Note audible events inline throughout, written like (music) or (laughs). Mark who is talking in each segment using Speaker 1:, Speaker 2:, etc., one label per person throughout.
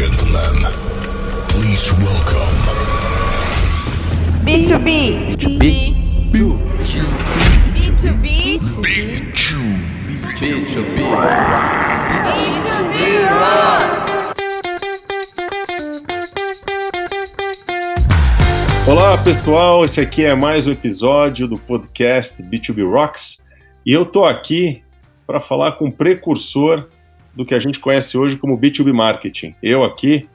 Speaker 1: gentlemen, please welcome
Speaker 2: B2B.
Speaker 3: B2B.
Speaker 2: B2B.
Speaker 1: Big Chew.
Speaker 3: B2B.
Speaker 2: B2B Rocks.
Speaker 4: Olá pessoal, esse aqui é mais um episódio do podcast B2B Rocks e eu tô aqui para falar com o precursor do que a gente conhece hoje como B2B Marketing. Eu aqui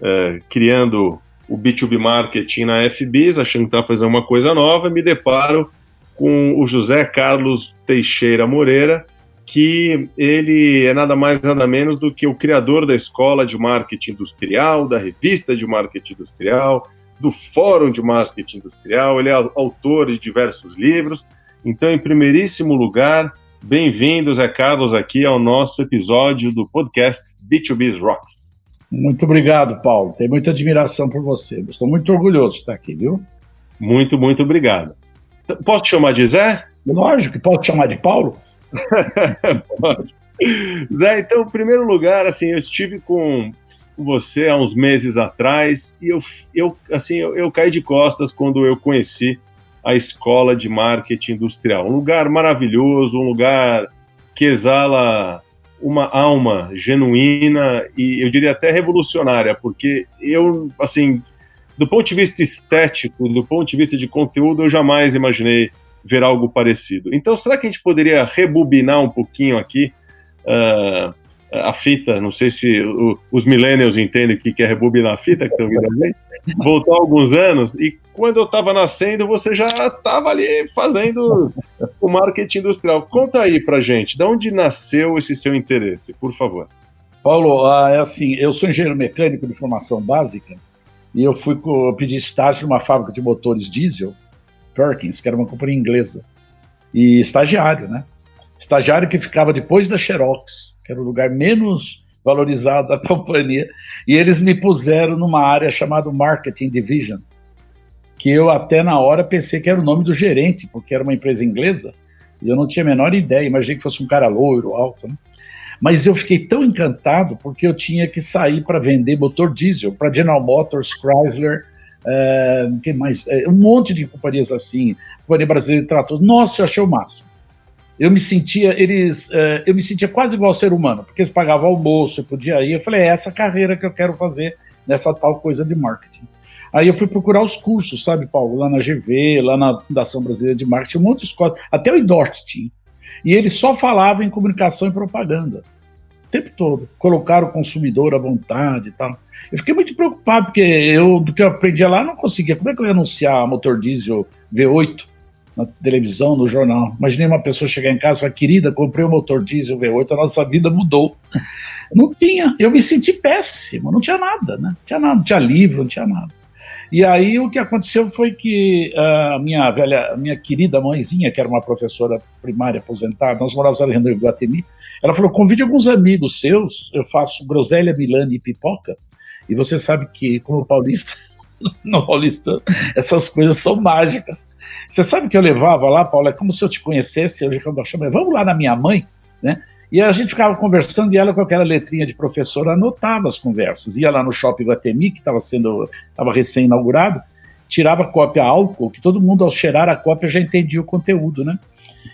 Speaker 4: eh, criando o B2B Marketing na FBIS, achando que estava fazendo uma coisa nova, me deparo com o José Carlos Teixeira Moreira, que ele é nada mais nada menos do que o criador da Escola de Marketing Industrial, da Revista de Marketing Industrial, do Fórum de Marketing Industrial, ele é autor de diversos livros. Então, em primeiríssimo lugar, bem-vindo, Zé Carlos, aqui ao nosso episódio do podcast B2B Rocks.
Speaker 5: Muito obrigado, Paulo. Tenho muita admiração por você. Estou muito orgulhoso de estar aqui, viu?
Speaker 4: Muito, muito obrigado. Posso te chamar de Zé?
Speaker 5: Lógico, posso te chamar de Paulo?
Speaker 4: Pode. (laughs) Zé, então, em primeiro lugar, assim, eu estive com você há uns meses atrás e eu, eu assim, eu, eu caí de costas quando eu conheci a Escola de Marketing Industrial. Um lugar maravilhoso, um lugar que exala uma alma genuína e eu diria até revolucionária, porque eu, assim, do ponto de vista estético, do ponto de vista de conteúdo, eu jamais imaginei ver algo parecido. Então, será que a gente poderia rebobinar um pouquinho aqui ah, a fita? Não sei se o- os millennials entendem o que é rebobinar a fita, que estão vindo ali. Voltar alguns anos e quando eu estava nascendo, você já estava ali fazendo o marketing industrial. Conta aí pra gente, de onde nasceu esse seu interesse, por favor.
Speaker 5: Paulo, ah, é assim, eu sou engenheiro mecânico de formação básica e eu fui eu pedi estágio numa fábrica de motores diesel, Perkins, que era uma companhia inglesa, e estagiário, né? Estagiário que ficava depois da Xerox, que era o lugar menos valorizado da (laughs) companhia, e eles me puseram numa área chamada Marketing Division, que eu até na hora pensei que era o nome do gerente, porque era uma empresa inglesa, e eu não tinha a menor ideia, imaginei que fosse um cara loiro, alto, né? Mas eu fiquei tão encantado porque eu tinha que sair para vender motor diesel para General Motors, Chrysler, eh, quem mais? Eh, um monte de companhias assim, companhia brasileira de trator. Nossa, eu achei o máximo. Eu me sentia, eles, eh, eu me sentia quase igual ao ser humano, porque eles pagavam almoço, eu podia ir. Eu falei, é essa carreira que eu quero fazer nessa tal coisa de marketing. Aí eu fui procurar os cursos, sabe, Paulo? Lá na GV, lá na Fundação Brasileira de Marketing, um monte de escola, até o IDORT tinha. E ele só falava em comunicação e propaganda. O tempo todo. Colocar o consumidor à vontade e tal. Eu fiquei muito preocupado, porque eu, do que eu aprendia lá, não conseguia. Como é que eu ia anunciar motor diesel V8 na televisão, no jornal? Imaginei uma pessoa chegar em casa e falar, querida, comprei o motor diesel V8, a nossa vida mudou. (laughs) Não tinha. Eu me senti péssimo, não tinha nada, né? Não tinha nada, não tinha livro, não tinha nada. E aí o que aconteceu foi que a minha velha, a minha querida mãezinha, que era uma professora primária aposentada, nós morávamos ali no Iguatemi, ela falou: convide alguns amigos seus, eu faço groselha, milane e pipoca. E você sabe que, como paulista, (laughs) (laughs) no essas coisas são mágicas. Você sabe que eu levava lá, Paulo, é como se eu te conhecesse, eu já chamava, vamos lá na minha mãe, né? E a gente ficava conversando e ela, com aquela letrinha de professora, anotava as conversas. Ia lá no shopping Guatemi, que estava sendo, estava recém-inaugurado, tirava cópia álcool, que todo mundo, ao cheirar a cópia, já entendia o conteúdo, né?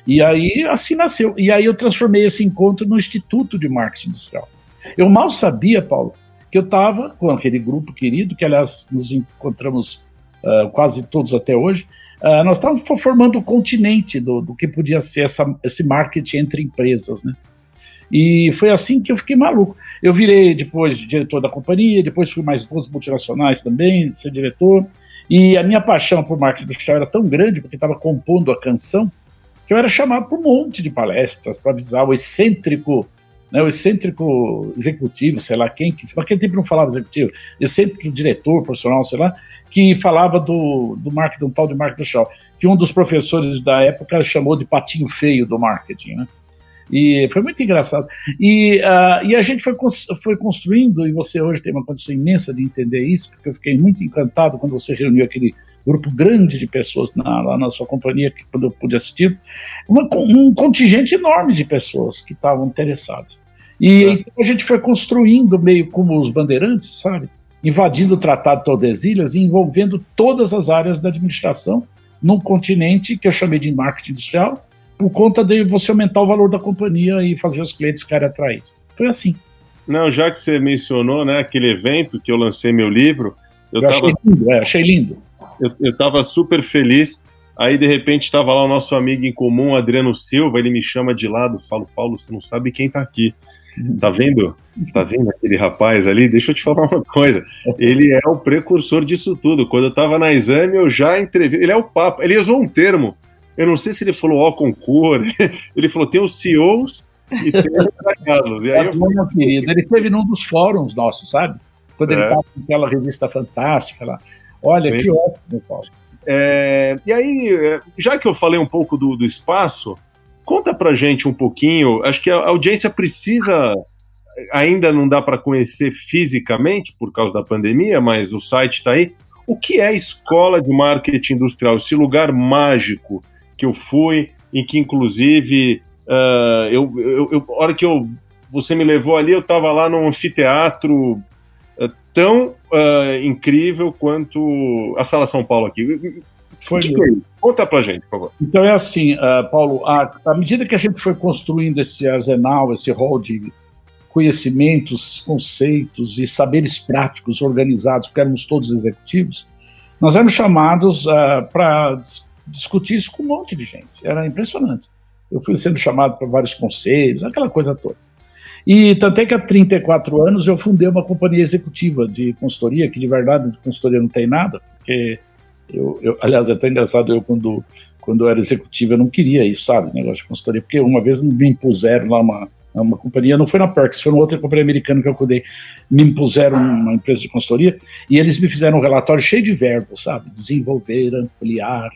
Speaker 5: E aí, assim nasceu. E aí eu transformei esse encontro no Instituto de Marketing Industrial. Eu mal sabia, Paulo, que eu estava com aquele grupo querido, que aliás nos encontramos uh, quase todos até hoje, uh, nós estávamos formando o continente do, do que podia ser essa, esse marketing entre empresas, né? E foi assim que eu fiquei maluco. Eu virei depois diretor da companhia, depois fui mais duas multinacionais também, ser diretor. E a minha paixão por marketing industrial era tão grande, porque estava compondo a canção, que eu era chamado para um monte de palestras para avisar o excêntrico, né, o excêntrico executivo, sei lá quem, que naquele tempo não falava executivo, excêntrico diretor profissional, sei lá, que falava do, do marketing, um tal de marketing industrial, que um dos professores da época chamou de patinho feio do marketing, né? E foi muito engraçado. E, uh, e a gente foi, foi construindo, e você hoje tem uma condição imensa de entender isso, porque eu fiquei muito encantado quando você reuniu aquele grupo grande de pessoas na, lá na sua companhia, que, quando eu pude assistir, uma, um contingente enorme de pessoas que estavam interessadas. E é. então a gente foi construindo meio como os bandeirantes, sabe? Invadindo o Tratado de Tordesilhas e envolvendo todas as áreas da administração num continente que eu chamei de marketing industrial, por conta de você aumentar o valor da companhia e fazer os clientes ficarem atraídos. Foi assim.
Speaker 4: Não, já que você mencionou, né, aquele evento que eu lancei meu livro, eu, eu
Speaker 5: tava, achei lindo, é, achei lindo.
Speaker 4: Eu, estava super feliz. Aí, de repente, estava lá o nosso amigo em comum, Adriano Silva, ele me chama de lado, falo, Paulo, você não sabe quem está aqui. Tá vendo? Tá vendo aquele rapaz ali? Deixa eu te falar uma coisa. Ele é o precursor disso tudo. Quando eu estava na exame, eu já entrevistei. Ele é o papo. Ele usou um termo. Eu não sei se ele falou ó concor. (laughs) Ele falou: tem os CEOs e tem os Carlos. E aí eu
Speaker 5: falei, querido, ele teve num dos fóruns nossos, sabe? Quando é. ele estava naquela revista fantástica lá. Olha, Bem, que ótimo, Paulo.
Speaker 4: É, e aí, já que eu falei um pouco do, do espaço, conta pra gente um pouquinho. Acho que a audiência precisa. Ainda não dá para conhecer fisicamente por causa da pandemia, mas o site está aí. O que é a escola de marketing industrial? Esse lugar mágico que eu fui, e que inclusive uh, eu, eu, eu, hora que eu, você me levou ali, eu estava lá num anfiteatro uh, tão uh, incrível quanto a Sala São Paulo aqui. Foi que que é Conta pra gente, por favor.
Speaker 5: Então é assim, Paulo, à medida que a gente foi construindo esse arsenal, esse rol de conhecimentos, conceitos e saberes práticos organizados, porque éramos todos executivos, nós éramos chamados para discutir isso com um monte de gente. Era impressionante. Eu fui sendo chamado para vários conselhos, aquela coisa toda. E tanto é que há 34 anos eu fundei uma companhia executiva de consultoria, que de verdade de consultoria não tem nada, porque eu, eu aliás, é até engraçado, eu quando, quando eu era executivo eu não queria isso, sabe, negócio de consultoria, porque uma vez me impuseram lá uma, uma companhia, não foi na Perks, foi uma outra companhia americana que eu cuidei, me impuseram uma empresa de consultoria e eles me fizeram um relatório cheio de verbos, sabe, desenvolver, ampliar,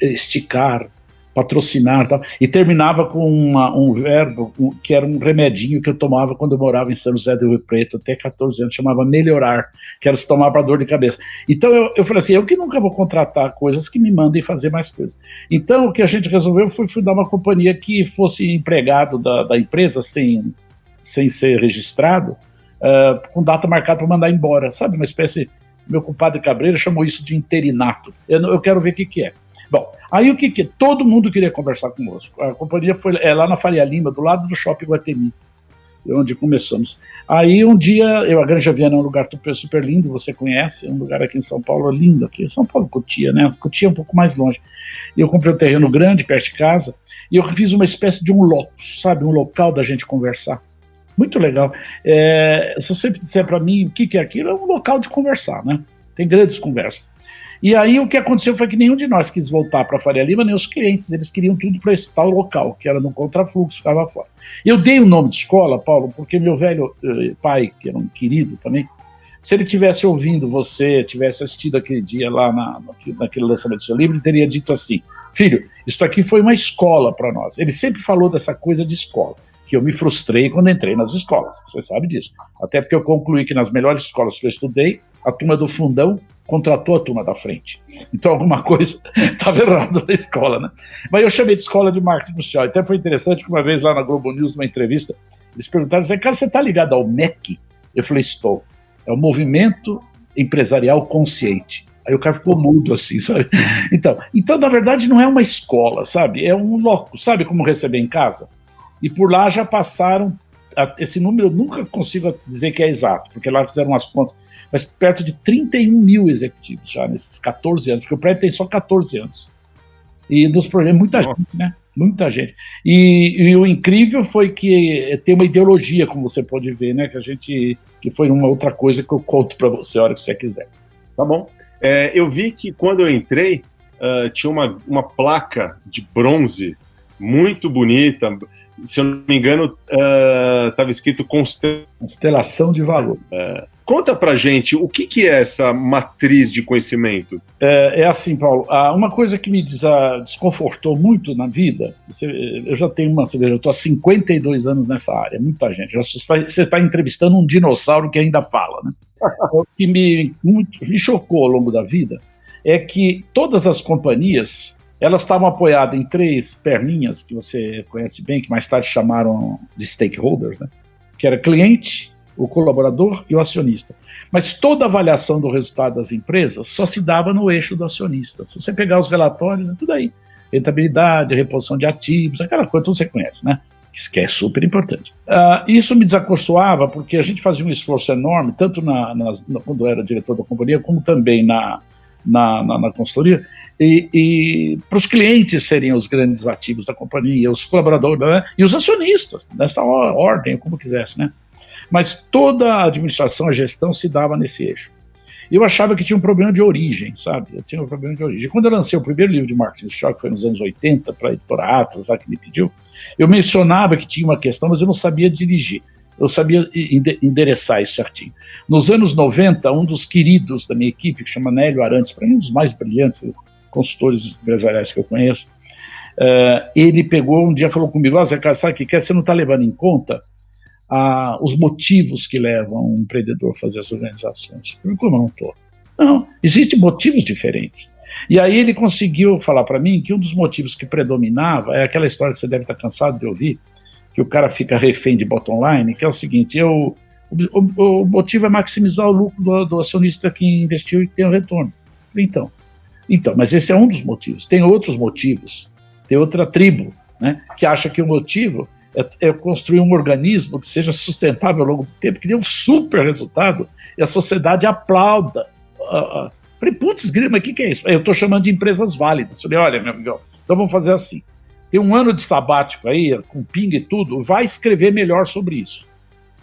Speaker 5: esticar, patrocinar tal, e terminava com uma, um verbo um, que era um remedinho que eu tomava quando eu morava em São José do Rio Preto, até 14 anos, chamava melhorar, que era se tomar para dor de cabeça. Então eu, eu falei assim, eu que nunca vou contratar coisas que me mandem fazer mais coisas. Então o que a gente resolveu foi fundar uma companhia que fosse empregado da, da empresa sem, sem ser registrado, uh, com data marcada para mandar embora, sabe? Uma espécie, meu compadre Cabreira chamou isso de interinato. Eu, eu quero ver o que, que é. Bom, aí o que que todo mundo queria conversar conosco. A companhia foi é, lá na Faria Lima, do lado do Shopping Guatemi, onde começamos. Aí um dia, eu a Granja Viana é um lugar super lindo, você conhece, é um lugar aqui em São Paulo lindo aqui, São Paulo Cotia, né? Cotia é um pouco mais longe. E eu comprei um terreno grande perto de casa e eu fiz uma espécie de um locus, sabe, um local da gente conversar. Muito legal. É, se você disser para mim o que, que é aquilo, é um local de conversar, né? Tem grandes conversas. E aí o que aconteceu foi que nenhum de nós quis voltar para Faria Lima, nem os clientes, eles queriam tudo para esse tal local, que era no contrafluxo, ficava fora. Eu dei o nome de escola, Paulo, porque meu velho eh, pai, que era um querido também, se ele tivesse ouvindo você, tivesse assistido aquele dia lá na, naquele lançamento do seu livro, ele teria dito assim: Filho, isso aqui foi uma escola para nós. Ele sempre falou dessa coisa de escola, que eu me frustrei quando entrei nas escolas, você sabe disso. Até porque eu concluí que nas melhores escolas que eu estudei, a turma do fundão contratou a turma da frente. Então alguma coisa (laughs) estava errada na escola, né? Mas eu chamei de escola de marketing industrial. Até foi interessante que uma vez lá na Globo News, numa entrevista, eles perguntaram cara, você está ligado ao MEC? Eu falei, estou. É o Movimento Empresarial Consciente. Aí o cara ficou mudo assim, (laughs) sabe? Então, então, na verdade, não é uma escola, sabe? É um loco, sabe como receber em casa? E por lá já passaram, esse número eu nunca consigo dizer que é exato, porque lá fizeram umas contas mas perto de 31 mil executivos já nesses 14 anos, porque o prédio tem só 14 anos. E dos problemas, muita gente, né? Muita gente. E, e, o incrível foi que tem uma ideologia, como você pode ver, né? Que a gente. que foi uma outra coisa que eu conto para você a hora que você quiser.
Speaker 4: Tá bom. É, eu vi que quando eu entrei, uh, tinha uma, uma placa de bronze muito bonita. Se eu não me engano, estava uh, escrito
Speaker 5: Constelação de Valor.
Speaker 4: Uh, Conta pra gente o que, que é essa matriz de conhecimento.
Speaker 5: É, é assim, Paulo. Uma coisa que me desconfortou muito na vida, eu já tenho uma, você veja, eu estou há 52 anos nessa área, muita gente. Você está entrevistando um dinossauro que ainda fala, né? (laughs) o que me, muito, me chocou ao longo da vida é que todas as companhias elas estavam apoiadas em três perninhas que você conhece bem, que mais tarde chamaram de stakeholders, né? que era cliente, o colaborador e o acionista. Mas toda avaliação do resultado das empresas só se dava no eixo do acionista. Se você pegar os relatórios, é tudo aí. Rentabilidade, reposição de ativos, aquela coisa que você conhece, né? que é super importante. Uh, isso me desacorçoava porque a gente fazia um esforço enorme, tanto na, nas, na, quando eu era diretor da companhia, como também na, na, na, na consultoria, e, e para os clientes serem os grandes ativos da companhia, os colaboradores né, e os acionistas, nessa ordem, como quisesse, né? Mas toda a administração, a gestão se dava nesse eixo. Eu achava que tinha um problema de origem, sabe? Eu tinha um problema de origem. Quando eu lancei o primeiro livro de marketing social, que foi nos anos 80, para a editora Atlas, lá que me pediu, eu mencionava que tinha uma questão, mas eu não sabia dirigir. Eu sabia endereçar isso certinho. Nos anos 90, um dos queridos da minha equipe, que chama Nélio Arantes, para mim um dos mais brilhantes consultores empresariais que eu conheço, uh, ele pegou um dia falou comigo, Zé Carlos, sabe o que quer? Você não está levando em conta os motivos que levam um empreendedor a fazer as organizações. Eu como eu não estou? Não, existem motivos diferentes. E aí ele conseguiu falar para mim que um dos motivos que predominava é aquela história que você deve estar cansado de ouvir, que o cara fica refém de bottom line, que é o seguinte, eu, o, o motivo é maximizar o lucro do, do, acionista que investiu e tem o retorno. Então, então, mas esse é um dos motivos. Tem outros motivos, tem outra tribo, né, que acha que o motivo é, é, construir um organismo que seja sustentável ao longo do tempo, que dê um super resultado e a sociedade aplauda. Uh. Falei, putz, mas o que, que é isso? Eu estou chamando de empresas válidas. Falei, olha, meu amigo, então vamos fazer assim. Tem um ano de sabático aí, com ping e tudo, vai escrever melhor sobre isso.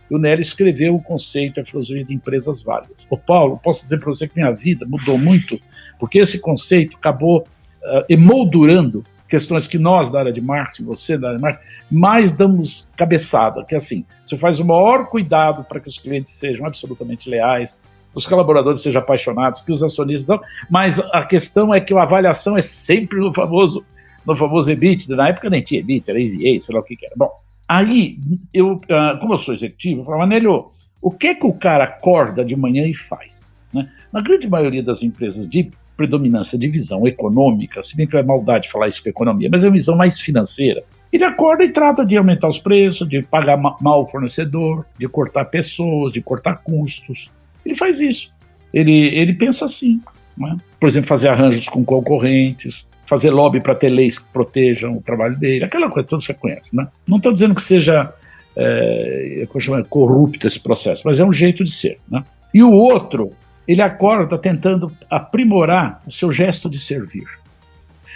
Speaker 5: O Nery escreveu o conceito, a filosofia de empresas válidas. Ô Paulo, posso dizer para você que minha vida mudou muito, porque esse conceito acabou uh, emoldurando questões que nós da área de marketing, você da área de marketing, mais damos cabeçada, que é assim, você faz o maior cuidado para que os clientes sejam absolutamente leais, os colaboradores sejam apaixonados, que os acionistas não, mas a questão é que a avaliação é sempre no famoso, no famoso EBITDA, na época nem tinha EBITDA, era EVA, sei lá o que, que era. Bom, aí, eu, ah, como eu sou executivo, eu falava, Anelio, o que que o cara acorda de manhã e faz? Né? Na grande maioria das empresas de predominância de visão econômica, se bem que é maldade falar isso com economia, mas é uma visão mais financeira. Ele acorda e trata de aumentar os preços, de pagar mal o fornecedor, de cortar pessoas, de cortar custos. Ele faz isso. Ele, ele pensa assim. Né? Por exemplo, fazer arranjos com concorrentes, fazer lobby para ter leis que protejam o trabalho dele, aquela coisa toda você conhece. Né? Não estou dizendo que seja é, corrupto esse processo, mas é um jeito de ser. Né? E o outro ele acorda tentando aprimorar o seu gesto de servir.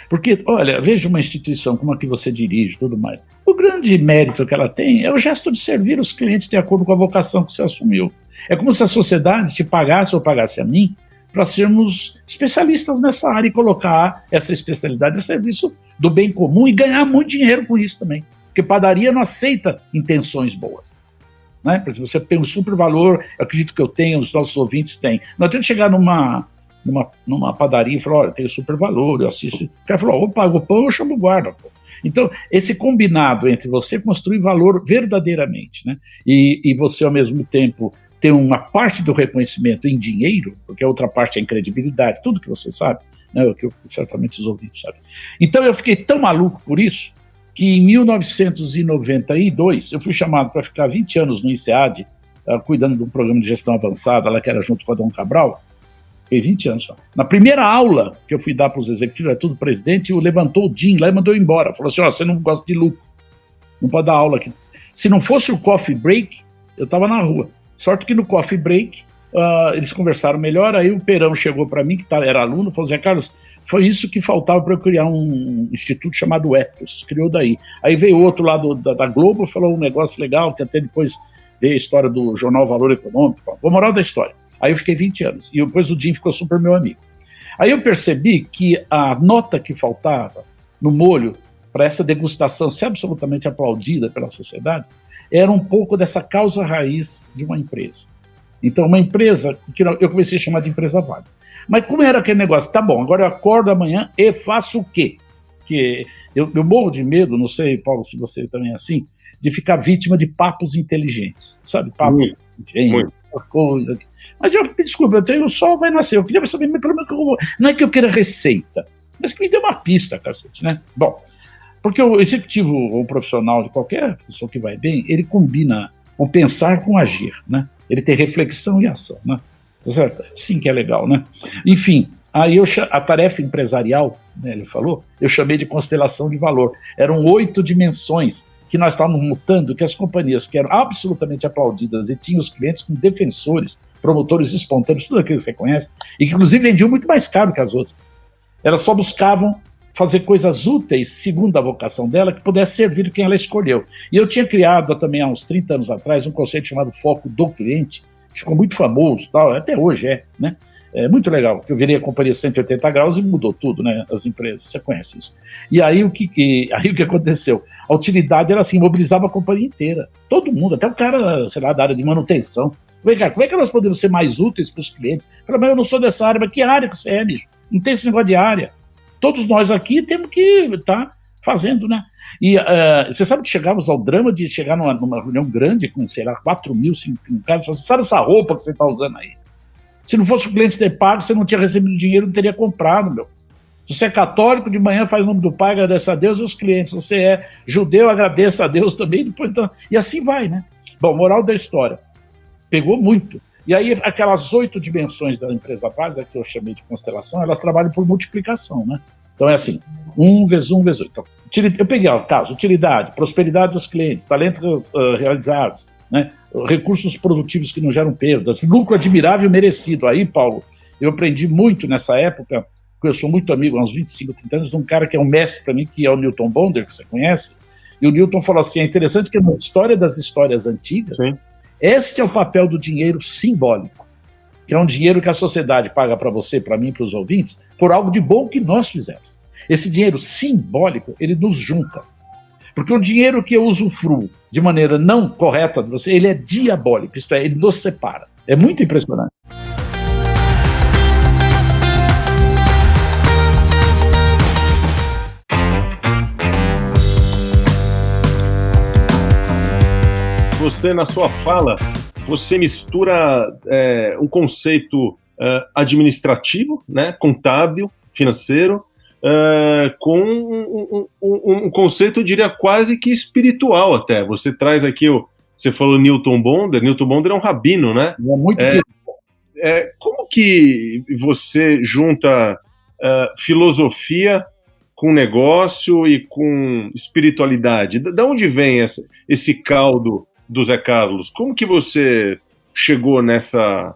Speaker 5: Porque, olha, veja uma instituição como a que você dirige tudo mais. O grande mérito que ela tem é o gesto de servir os clientes de acordo com a vocação que você assumiu. É como se a sociedade te pagasse ou pagasse a mim para sermos especialistas nessa área e colocar essa especialidade a serviço do bem comum e ganhar muito dinheiro com isso também. Porque padaria não aceita intenções boas. Né? Por exemplo, você tem um super valor, eu acredito que eu tenho, os nossos ouvintes têm. Não adianta chegar numa, numa, numa padaria e falar, olha, tem super valor, eu assisto. O cara falou, eu pago o pão, eu chamo guarda. Pô. Então, esse combinado entre você construir valor verdadeiramente, né? E, e você, ao mesmo tempo, ter uma parte do reconhecimento em dinheiro, porque a outra parte é em credibilidade, tudo que você sabe, né? O que certamente os ouvintes sabem. Então, eu fiquei tão maluco por isso que em 1992 eu fui chamado para ficar 20 anos no INSEAD, uh, cuidando de um programa de gestão avançada, lá que era junto com a Dom Cabral, fiquei 20 anos só. Na primeira aula que eu fui dar para os executivos, era tudo presidente, o levantou o Jim lá e mandou embora. Falou assim: ó, oh, você não gosta de lucro, não pode dar aula aqui. Se não fosse o coffee break, eu estava na rua. Sorte que no coffee break uh, eles conversaram melhor, aí o Perão chegou para mim, que tá, era aluno, falou: Zé Carlos, foi isso que faltava para eu criar um instituto chamado Ethos, criou daí. Aí veio outro lá do, da, da, Globo, falou um negócio legal, que até depois veio a história do jornal Valor Econômico. O moral da história. Aí eu fiquei 20 anos, e depois o Jim ficou super meu amigo. Aí eu percebi que a nota que faltava no molho para essa degustação ser absolutamente aplaudida pela sociedade era um pouco dessa causa raiz de uma empresa. Então, uma empresa que eu comecei a chamar de empresa válida. Mas como era aquele negócio? Tá bom, agora eu acordo amanhã e faço o quê? Que eu, eu morro de medo, não sei, Paulo, se você também é assim, de ficar vítima de papos inteligentes, sabe? Papos muito, inteligentes, muito. coisa. Mas eu, desculpa, eu tenho, o sol vai nascer. Eu queria saber, que eu, não é que eu queira receita, mas que me dê uma pista, cacete, né? Bom, porque o executivo ou profissional de qualquer pessoa que vai bem, ele combina um pensar com agir, né? Ele tem reflexão e ação, né? Tá certo? Sim que é legal, né? Enfim, aí eu, a tarefa empresarial, né, ele falou, eu chamei de constelação de valor. Eram oito dimensões que nós estávamos mutando, que as companhias que eram absolutamente aplaudidas e tinham os clientes com defensores, promotores espontâneos, tudo aquilo que você conhece, e que inclusive vendiam muito mais caro que as outras. Elas só buscavam fazer coisas úteis, segundo a vocação dela, que pudesse servir quem ela escolheu. E eu tinha criado também há uns 30 anos atrás um conceito chamado foco do cliente, que ficou muito famoso, tal, até hoje é, né? É muito legal, que eu virei a companhia 180 graus e mudou tudo, né? As empresas, você conhece isso. E aí o que, que, aí o que aconteceu? A utilidade era assim, mobilizava a companhia inteira. Todo mundo, até o cara, sei lá, da área de manutenção. Vem cá, como é que nós podemos ser mais úteis para os clientes? Fala, mas eu não sou dessa área, mas que área que você é, bicho? Não tem esse negócio de área. Todos nós aqui temos que estar tá fazendo, né? E uh, você sabe que chegamos ao drama de chegar numa, numa reunião grande com, sei lá, 4 mil, 5 mil caras falar assim, sabe essa roupa que você está usando aí? Se não fosse o cliente ter pago, você não tinha recebido dinheiro, não teria comprado, meu. Se você é católico, de manhã faz o nome do Pai, agradece a Deus e os clientes. Se você é judeu, agradeça a Deus também. Depois, então, e assim vai, né? Bom, moral da história. Pegou muito. E aí, aquelas oito dimensões da empresa válida, que eu chamei de constelação, elas trabalham por multiplicação, né? Então é assim, um vezes um vezes oito. Então, eu peguei o caso, utilidade, prosperidade dos clientes, talentos uh, realizados, né? recursos produtivos que não geram perdas, lucro admirável e merecido. Aí, Paulo, eu aprendi muito nessa época, porque eu sou muito amigo há uns 25, 30 anos, de um cara que é um mestre para mim, que é o Newton Bonder, que você conhece. E o Newton falou assim: é interessante que na história das histórias antigas, Sim. Este é o papel do dinheiro simbólico, que é um dinheiro que a sociedade paga para você, para mim, para os ouvintes, por algo de bom que nós fizemos. Esse dinheiro simbólico, ele nos junta. Porque o dinheiro que eu usufruo de maneira não correta de você, ele é diabólico, isto é, ele nos separa. É muito impressionante.
Speaker 4: Você, na sua fala, você mistura é, um conceito é, administrativo, né, contábil, financeiro, uh, com um, um, um, conceito, eu diria, quase que espiritual até. Você traz aqui o. Você falou Newton Bonder, Newton Bonder é um rabino, né?
Speaker 5: É muito é,
Speaker 4: é, Como que você junta uh, filosofia com negócio e com espiritualidade? Da onde vem essa, esse caldo do Zé Carlos? Como que você chegou nessa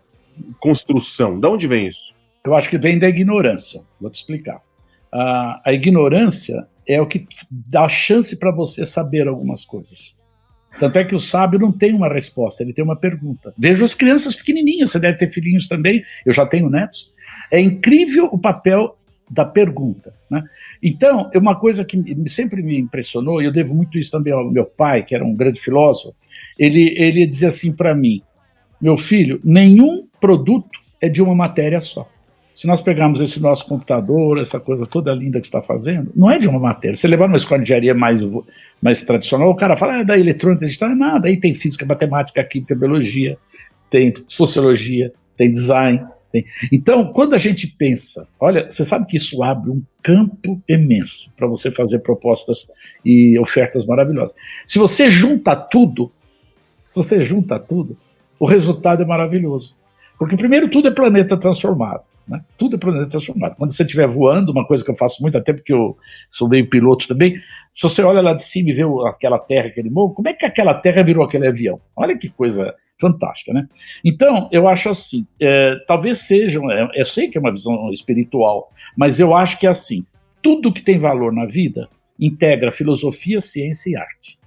Speaker 4: construção? Da onde vem isso?
Speaker 5: Eu acho que vem da ignorância. Vou te explicar a, ignorância é o que dá chance para você saber algumas coisas. Tanto é que o sábio não tem uma resposta, ele tem uma pergunta. Veja as crianças pequenininhas, você deve ter filhinhos também, eu já tenho netos. É incrível o papel da pergunta. Né? Então, é uma coisa que sempre me impressionou, e eu devo muito isso também ao meu pai, que era um grande filósofo, ele, ele dizia assim para mim, meu filho, nenhum produto é de uma matéria só. Se nós pegarmos esse nosso computador, essa coisa toda linda que está fazendo, não é de uma matéria. Se levar numa escola de engenharia mais, mais tradicional, o cara fala, ah, é da eletrônica digital, é nada. Aí tem física, matemática, química, biologia, tem sociologia, tem design. Tem... Então, quando a gente pensa, olha, você sabe que isso abre um campo imenso para você fazer propostas e ofertas maravilhosas. Se você junta tudo, se você junta tudo, o resultado é maravilhoso. Porque, primeiro, tudo é planeta transformado. Né? Tudo é planeta transformado. Quando você estiver voando, uma coisa que eu faço muito até porque eu sou meio piloto também, se você olha lá de cima e vê aquela terra, aquele morro, como é que aquela terra virou aquele avião? Olha que coisa fantástica, né? Então, eu acho assim, é, talvez seja, é, eu sei que é uma visão espiritual, mas eu acho que é assim, tudo que tem valor na vida integra filosofia, ciência e arte.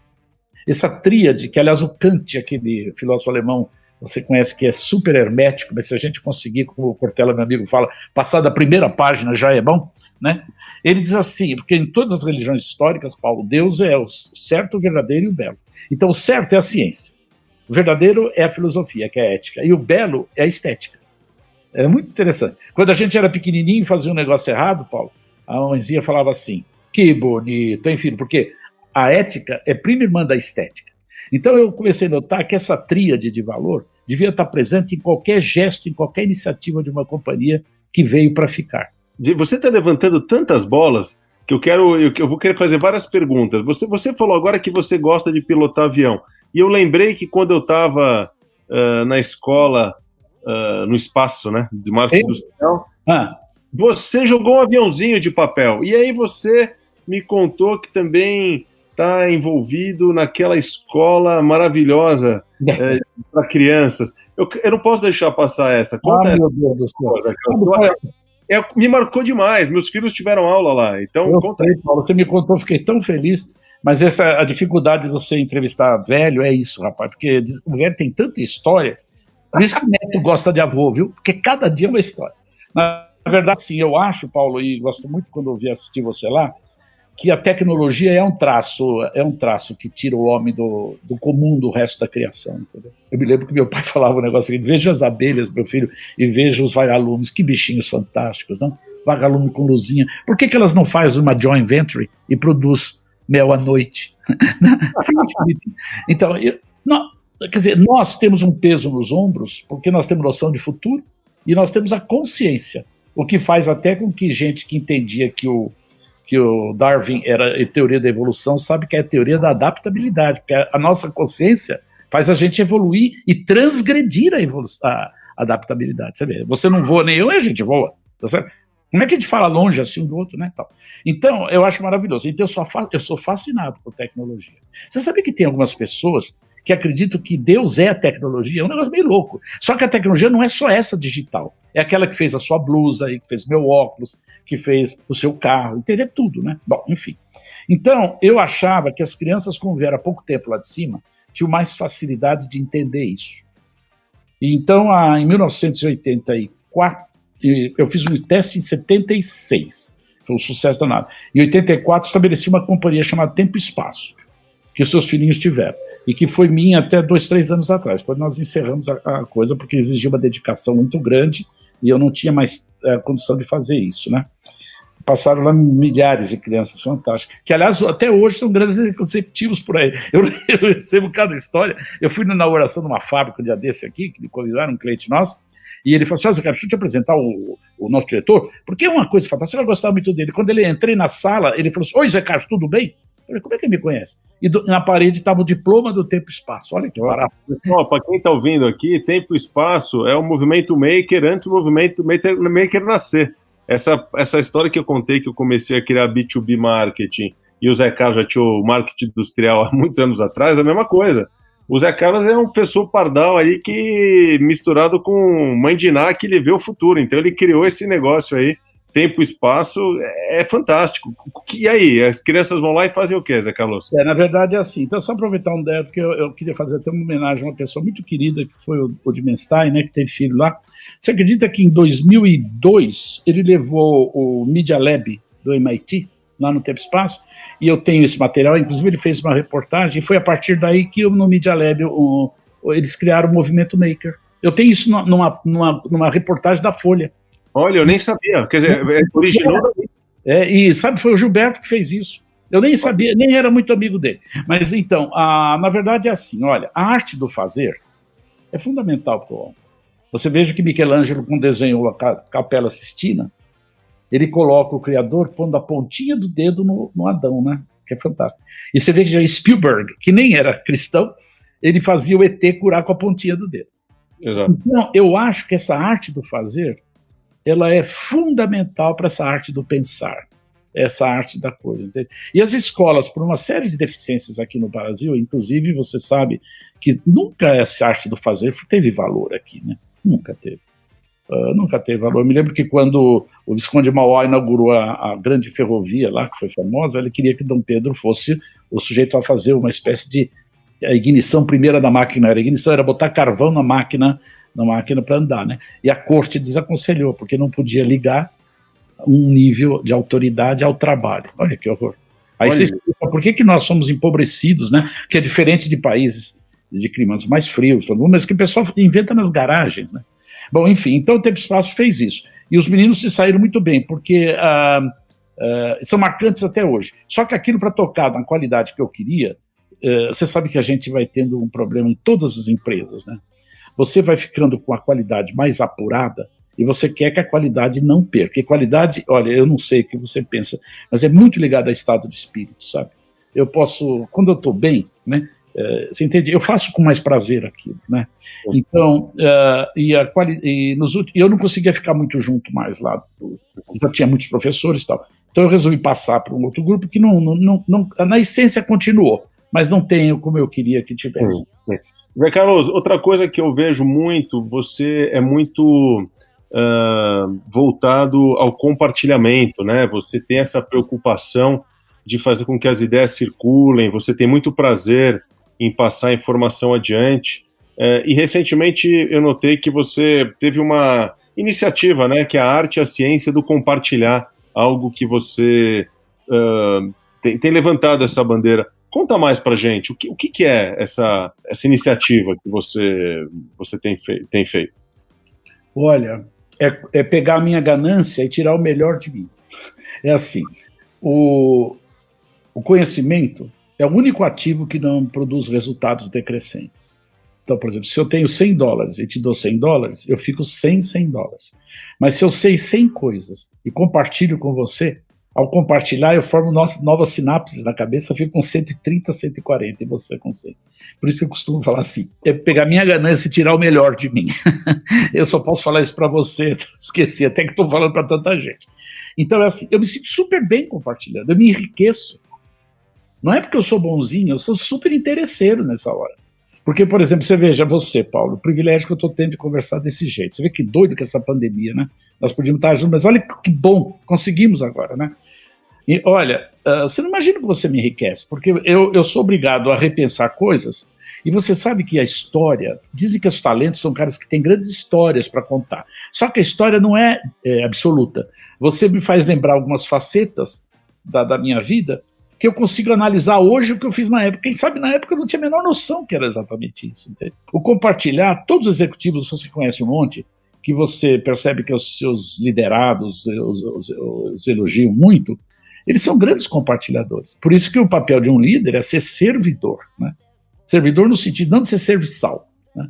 Speaker 5: Essa tríade, que aliás o Kant, aquele filósofo alemão você conhece que é super hermético, mas se a gente conseguir, como o Cortella, meu amigo, fala, passar da primeira página já é bom, né? Ele diz assim, porque em todas as religiões históricas, Paulo, Deus é o certo, o verdadeiro e o belo. Então, o certo é a ciência, o verdadeiro é a filosofia, que é a ética, e o belo é a estética. É muito interessante. Quando a gente era pequenininho e fazia um negócio errado, Paulo, a mãezinha falava assim, que bonito, enfim, porque a ética é prima irmã da estética. Então eu comecei a notar que essa tríade de valor devia estar presente em qualquer gesto, em qualquer iniciativa de uma companhia que veio para ficar.
Speaker 4: Você está levantando tantas bolas que eu quero, eu, eu vou querer fazer várias perguntas. Você, você falou agora que você gosta de pilotar avião. E eu lembrei que quando eu estava uh, na escola, uh, no espaço, né, de marketing industrial, ah. você jogou um aviãozinho de papel. E aí você me contou que também está envolvido naquela escola maravilhosa (laughs) é, para crianças. Eu, eu, não posso deixar passar essa. Conta ah, meu Deus do céu. É, me marcou demais. Meus filhos tiveram aula lá. Então,
Speaker 5: eu conta sei, Paulo, você me contou, fiquei tão feliz. Mas essa a dificuldade de você entrevistar velho é isso, rapaz, porque o velho tem tanta história. Por isso que o neto gosta de avô, viu? Porque cada dia é uma história. Na verdade, sim, eu acho, Paulo, e gosto muito quando eu vi assistir você lá, que a tecnologia é um traço, é um traço que tira o homem do, do comum do resto da criação. Entendeu? Eu me lembro que meu pai (laughs) falava um negócio assim: veja as abelhas, meu filho, e veja os vagalumes, que bichinhos fantásticos, não? Vagalume com luzinha. Por que, que elas não fazem uma joint venture e produz mel à noite? (laughs) então, eu, não, quer dizer, nós temos um peso nos ombros porque nós temos noção de futuro e nós temos a consciência, o que faz até com que gente que entendia que o que o Darwin era teoria da evolução, sabe que é a teoria da adaptabilidade, porque a, nossa consciência faz a gente evoluir e transgredir a, a adaptabilidade. Você vê, você não voa nem eu, a gente voa. Tá? Como é que a gente fala longe assim um do outro, né? Então, eu acho maravilhoso. Então, eu sou, eu sou fascinado por tecnologia. Você sabe que tem algumas pessoas que acreditam que Deus é a tecnologia? É um negócio meio louco. Só que a tecnologia não é só essa digital. É aquela que fez a sua blusa, que fez meu óculos, que fez o seu carro, entender tudo, né? Bom, enfim. Então, eu achava que as crianças, como vieram há pouco tempo lá de cima, tinham mais facilidade de entender isso. Então, em 1984, eu fiz um teste em 76, foi um sucesso danado. Em 84, estabeleci uma companhia chamada Tempo e Espaço, que seus filhinhos tiveram, e que foi minha até dois, três anos atrás. Depois nós encerramos a, a coisa, porque exigia uma dedicação muito grande, e eu não tinha mais é, condição de fazer isso, né? Passaram lá milhares de crianças fantásticas, que aliás até hoje são grandes executivos por aí. (laughs) Eu, eu recebo cada história. Eu fui na inauguração de uma fábrica um dia desse aqui, que me convidaram, um cliente nosso, e ele falou assim: Zé, deixa eu te apresentar o, o, nosso diretor, porque é uma coisa fantástica, vai gostar muito dele. Quando ele entrei na sala, ele falou assim: Oi, Zé Carlos, tudo bem? Falei, como é que ele me conhece? E do, na parede estava o diploma do Tempo e Espaço. Olha que barato.
Speaker 4: Para quem está ouvindo aqui, Tempo e Espaço é o movimento maker antes do movimento maker, maker nascer. Essa, essa história que eu contei que eu comecei a criar B2B marketing e o Zé Carlos já tinha o marketing industrial (laughs) há muitos anos atrás, é a mesma coisa. O Zé Carlos é um professor pardal aí que, misturado com mãe de Iná, que ele vê o futuro. Então ele criou esse negócio aí tempo e espaço é, é fantástico. E aí, as crianças vão lá e fazem o quê, Zé Carlos?
Speaker 5: É, na verdade é assim. Então, só aproveitar um dedo, porque eu, eu, queria fazer até uma homenagem a uma pessoa muito querida, que foi o, o Dimenstein, né, que teve filho lá. Você acredita que em 2002 ele levou o Media Lab do MIT, lá no Tempo e Espaço, e eu tenho esse material, inclusive ele fez uma reportagem, e foi a partir daí que no Media Lab o, eles criaram o Movimento Maker. Eu tenho isso numa, numa, numa reportagem da Folha.
Speaker 4: Olha, eu nem sabia. Quer dizer, é original daí.
Speaker 5: É, e sabe, foi o Gilberto que fez isso. Eu nem sabia, nem era muito amigo dele. Mas então, a, na verdade é assim: olha, a arte do fazer é fundamental para o homem. Você veja que Michelangelo, quando desenhou a Capela Sistina, ele coloca o Criador pondo a pontinha do dedo no, no Adão, né? Que é fantástico. E você vê que já Spielberg, que nem era cristão, ele fazia o ET curar com a pontinha do dedo. Exato. Então, eu acho que essa arte do fazer ela é fundamental para essa arte do pensar, essa arte da coisa. Entende? E as escolas, por uma série de deficiências aqui no Brasil, inclusive você sabe que nunca essa arte do fazer teve valor aqui, né? Nunca teve. Uh, nunca teve valor. Eu me lembro que quando o Visconde de Mauá inaugurou a, a, grande ferrovia lá, que foi famosa, ele queria que Dom Pedro fosse o sujeito a fazer uma espécie de ignição primeira da máquina. A ignição era botar carvão na máquina na máquina para andar, né? E a corte desaconselhou, porque não podia ligar um nível de autoridade ao trabalho. Olha que horror. Aí Olha. você explica por que, que nós somos empobrecidos, né? Que é diferente de países de climas mais frios, mas que o pessoal inventa nas garagens, né? Bom, enfim, então o Tempo Espaço fez isso. E os meninos se saíram muito bem, porque ah, ah, são marcantes até hoje. Só que aquilo para tocar na qualidade que eu queria, eh, você sabe que a gente vai tendo um problema em todas as empresas, né? Você vai ficando com a qualidade mais apurada e você quer que a qualidade não perca. Porque qualidade, olha, eu não sei o que você pensa, mas é muito ligado ao estado de espírito, sabe? Eu posso, quando eu estou bem, né? É, você entende? Eu faço com mais prazer aquilo, né? Então, uh, e, a quali e nos eu não conseguia ficar muito junto mais lá, já tinha muitos professores e tal. Então eu resolvi passar para um outro grupo que não, não, não, na essência continuou, mas não tem como eu queria que tivesse.
Speaker 4: Zé Carlos, outra coisa que eu vejo muito, você é muito uh, voltado ao compartilhamento, né? Você tem essa preocupação de fazer com que as ideias circulem, você tem muito prazer em passar informação adiante. Uh, e recentemente eu notei que você teve uma iniciativa, né? Que é a arte e a ciência do compartilhar, algo que você uh, tem, tem levantado essa bandeira. Conta mais para gente, o que, o que é essa, essa iniciativa que você, você tem, fei tem feito?
Speaker 5: Olha, é, é, pegar a minha ganância e tirar o melhor de mim. É assim, o, o conhecimento é o único ativo que não produz resultados decrescentes. Então, por exemplo, se eu tenho 100 dólares e te dou 100 dólares, eu fico sem 100 dólares. Mas se eu sei 100 coisas e compartilho com você, ao compartilhar, eu formo novas sinapses na cabeça, fico com 130, 140 e você com 100. Por isso que eu costumo falar assim: é pegar minha ganância e tirar o melhor de mim. (laughs) eu só posso falar isso para você, (laughs) esqueci, até que estou falando para tanta gente. Então, é assim, eu me sinto super bem compartilhando, eu me enriqueço. Não é porque eu sou bonzinho, eu sou super interesseiro nessa hora. Porque, por exemplo, você veja, você, Paulo, o privilégio que eu estou tendo de conversar desse jeito. Você vê que doido que essa pandemia, né? Nós podíamos estar juntos, mas olha que bom, conseguimos agora, né? E olha, uh, você não imagina que você me enriquece, porque eu, eu sou obrigado a repensar coisas, e você sabe que a história, dizem que os talentos são caras que têm grandes histórias para contar. Só que a história não é, é, absoluta. Você me faz lembrar algumas facetas da, da minha vida que eu consigo analisar hoje o que eu fiz na época. Quem sabe na época eu não tinha a menor noção que era exatamente isso. Entende? O compartilhar, todos os executivos, você conhece um monte, que você percebe que os seus liderados os, os, os elogiam muito, eles são grandes compartilhadores. Por isso que o papel de um líder é ser servidor, né? Servidor no sentido não de ser serviçal. Né?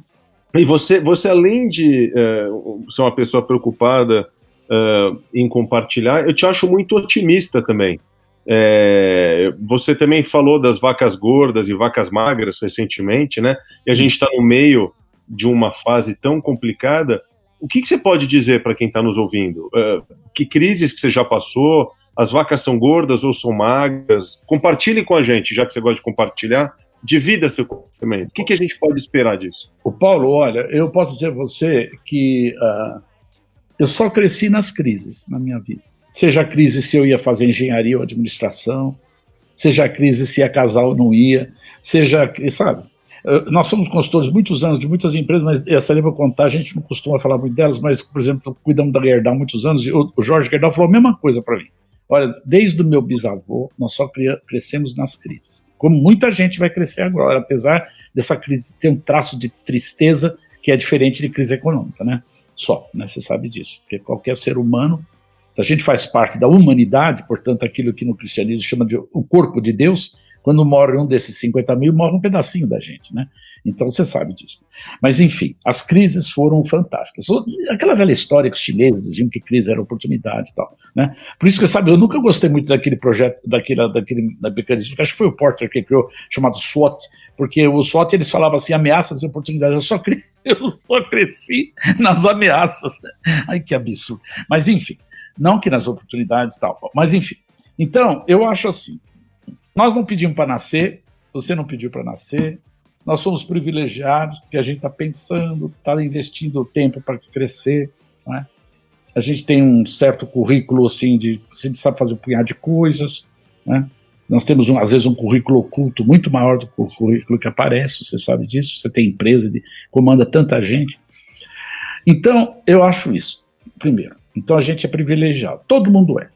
Speaker 4: E você, você além de uh, ser uma pessoa preocupada uh, em compartilhar, eu te acho muito otimista também. É, você também falou das vacas gordas e vacas magras recentemente, né? E a gente está no meio de uma fase tão complicada. O que, que você pode dizer para quem está nos ouvindo? Uh, que crises que você já passou? as vacas são gordas ou são magras. Compartilhe com a gente, já que você gosta de compartilhar. Divida seu conhecimento. O que, que a gente pode esperar disso?
Speaker 5: O Paulo, olha, eu posso dizer a você que uh, eu só cresci nas crises na minha vida. Seja a crise se eu ia fazer engenharia ou administração, seja a crise se ia casar ou não ia, seja, sabe? Nós somos consultores muitos anos de muitas empresas, mas essa eu vou contar, a gente não costuma falar muito delas, mas, por exemplo, cuidamos da Gerdau há muitos anos, e o Jorge Gerdau falou a mesma coisa para mim. Olha, desde o meu bisavô, nós só crescemos nas crises. Como muita gente vai crescer agora, apesar dessa crise ter um traço de tristeza que é diferente de crise econômica, né? Só, né? Você sabe disso. Porque qualquer ser humano, se a gente faz parte da humanidade, portanto, aquilo que no cristianismo chama de o corpo de Deus, quando morre um desses 50 mil, morre um pedacinho da gente, né? Então você sabe disso. Mas enfim, as crises foram fantásticas. Aquela velha história que os chineses diziam que crise era oportunidade e tal, né? Por isso que sabe, eu nunca gostei muito daquele projeto, daquele, daquele da mecanismo, acho que foi o Porter que criou, chamado SWOT, porque o SWOT eles falavam assim, ameaças e oportunidades. Eu só, cresci, (laughs) eu só cresci nas ameaças. Ai, que absurdo. Mas enfim, não que nas oportunidades tal, mas enfim. Então, eu acho assim, nós não pedimos para nascer, você não pediu para nascer, nós somos privilegiados porque a gente está pensando, está investindo tempo para crescer, é? A gente tem um certo currículo assim de, a gente sabe fazer um punhado de coisas, né? Nós temos um, às vezes um currículo oculto muito maior do que o currículo que aparece, você sabe disso. Você tem empresa de comanda tanta gente. Então, eu acho isso. Primeiro, então a gente é privilegiado. Todo mundo é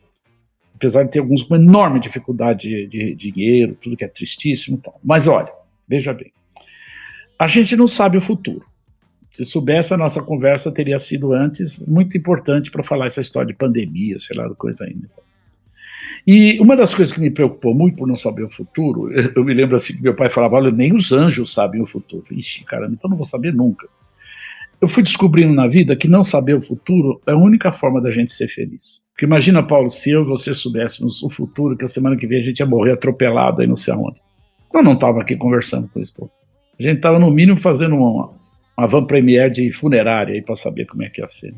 Speaker 5: apesar de ter alguns com enorme dificuldade de, de, dinheiro, tudo que é tristíssimo. Então. Mas olha, veja bem, a gente não sabe o futuro. Se soubesse, a nossa conversa teria sido antes muito importante para falar essa história de pandemia, sei lá, coisa ainda. E uma das coisas que me preocupou muito por não saber o futuro, (laughs) eu me lembro assim que meu pai falava: olha, nem os anjos sabem o futuro. Ixi, caramba, então não vou saber nunca. Eu fui descobrindo na vida que não saber o futuro é a única forma da gente ser feliz. Porque imagina, Paulo, se eu e você soubéssemos o futuro, que a semana que vem a gente ia morrer atropelado aí não sei aonde. Nós não estávamos aqui conversando com esse povo. A gente estava, no mínimo, fazendo uma, uma van premiere de funerária aí para saber como é que ia ser.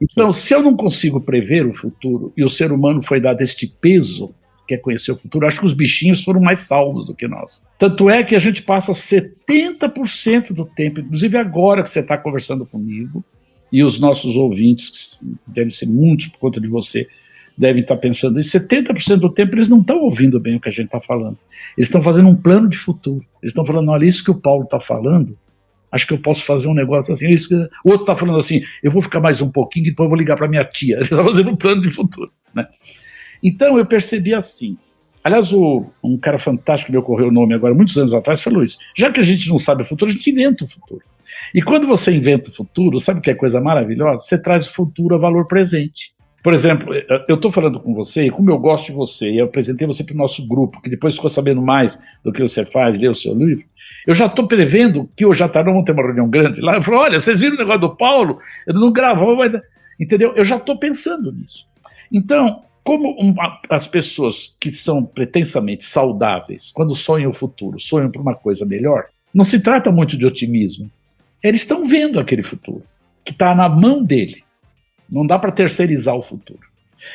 Speaker 5: Então, se eu não consigo prever o futuro e o ser humano foi dado este peso, quer conhecer o futuro, acho que os bichinhos foram mais salvos do que nós. Tanto é que a gente passa 70% do tempo, inclusive agora que você está conversando comigo, e os nossos ouvintes, devem ser muitos por conta de você, devem estar pensando isso, 70% do tempo eles não estão ouvindo bem o que a gente está falando. Eles estão fazendo um plano de futuro. Eles estão falando, olha, isso que o Paulo está falando, acho que eu posso fazer um negócio assim. Isso que... O outro está falando assim, eu vou ficar mais um pouquinho e depois eu vou ligar para minha tia. (laughs) Ele está fazendo um plano de futuro. Né? Então eu percebi assim. Aliás, o, um cara fantástico, me ocorreu o nome agora, muitos anos atrás, falou isso. Já que a gente não sabe o futuro, a gente inventa o futuro. E quando você inventa o futuro, sabe que é coisa maravilhosa? Você traz o futuro a valor presente. Por exemplo, eu estou falando com você, e como eu gosto de você, e eu apresentei você para o nosso grupo, que depois ficou sabendo mais do que você faz, leu o seu livro, eu já estou prevendo que hoje à tarde vamos ter uma reunião grande lá. Eu falo, olha, vocês viram o negócio do Paulo? Ele não gravou, mas... Entendeu? Eu já estou pensando nisso. Então, como uma, as pessoas que são pretensamente saudáveis, quando sonham o futuro, sonham para uma coisa melhor, não se trata muito de otimismo. Eles estão vendo aquele futuro, que está na mão dele. Não dá para terceirizar o futuro.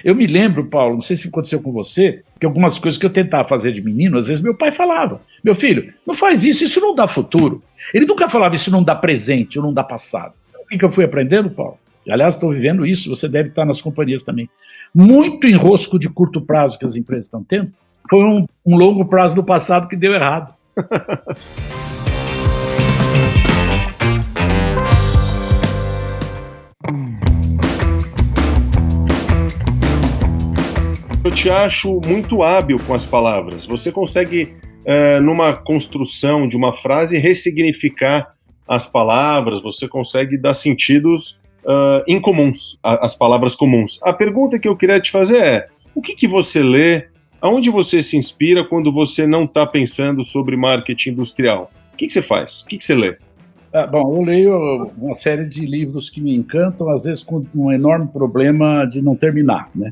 Speaker 5: Eu me lembro, Paulo, não sei se aconteceu com você, que algumas coisas que eu tentava fazer de menino, às vezes meu pai falava: Meu filho, não faz isso, isso não dá futuro. Ele nunca falava isso não dá presente ou não dá passado. O que eu fui aprendendo, Paulo? Aliás, estou vivendo isso, você deve estar nas companhias também. Muito enrosco de curto prazo que as empresas estão tendo foi um, um longo prazo do passado que deu errado. (laughs)
Speaker 4: Eu te acho muito hábil com as palavras. Você consegue, é, numa construção de uma frase, ressignificar as palavras, você consegue dar sentidos uh, incomuns às palavras comuns. A pergunta que eu queria te fazer é: o que, que você lê? Aonde você se inspira quando você não está pensando sobre marketing industrial? O que, que você faz? O que, que você lê?
Speaker 5: Ah, bom, eu leio uma série de livros que me encantam, às vezes com um enorme problema de não terminar, né?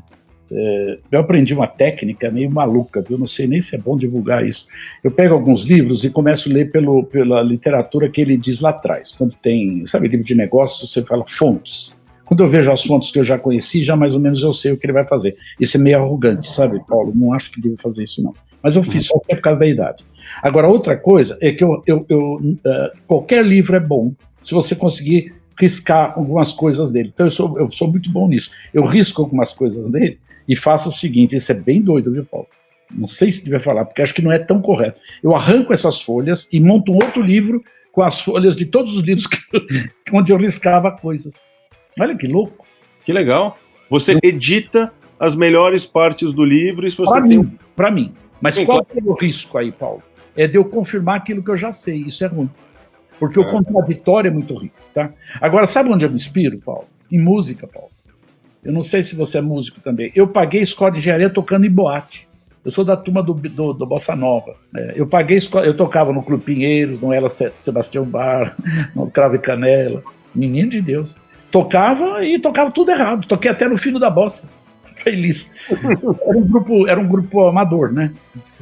Speaker 5: É, eu aprendi uma técnica meio maluca, eu não sei nem se é bom divulgar isso. Eu pego alguns livros e começo a ler pelo, pela literatura que ele diz lá atrás. Quando tem, sabe, livro de negócios, você fala fontes. Quando eu vejo as fontes que eu já conheci, já mais ou menos eu sei o que ele vai fazer. Isso é meio arrogante, sabe, Paulo? Não acho que devo fazer isso, não. Mas eu fiz só por causa da idade. Agora, outra coisa é que eu, eu, eu uh, qualquer livro é bom se você conseguir riscar algumas coisas dele. Então eu sou, eu sou muito bom nisso. Eu risco algumas coisas dele e faço o seguinte: isso é bem doido, viu, Paulo? Não sei se devia falar, porque acho que não é tão correto. Eu arranco essas folhas e monto um outro livro com as folhas de todos os livros (laughs) que, onde eu riscava coisas. Olha que louco.
Speaker 4: Que legal. Você edita as melhores partes do livro e você
Speaker 5: Para tem... mim, para mim. Mas Sim, qual é o risco aí, Paulo? É de eu confirmar aquilo que eu já sei. Isso é ruim. Porque é. o contraditório é muito rico, tá? Agora, sabe onde eu me inspiro, Paulo? Em música, Paulo. Eu não sei se você é músico também. Eu paguei escola de engenharia tocando em boate. Eu sou da turma do, do, do Bossa Nova. É, eu paguei escola, eu tocava no Clube Pinheiros, no Ela Sebastião Bar, (laughs) no Cravo e Canela. Menino de Deus. Tocava e tocava tudo errado. Toquei até no fino da bossa. Feliz. Era um grupo, era um grupo amador, né?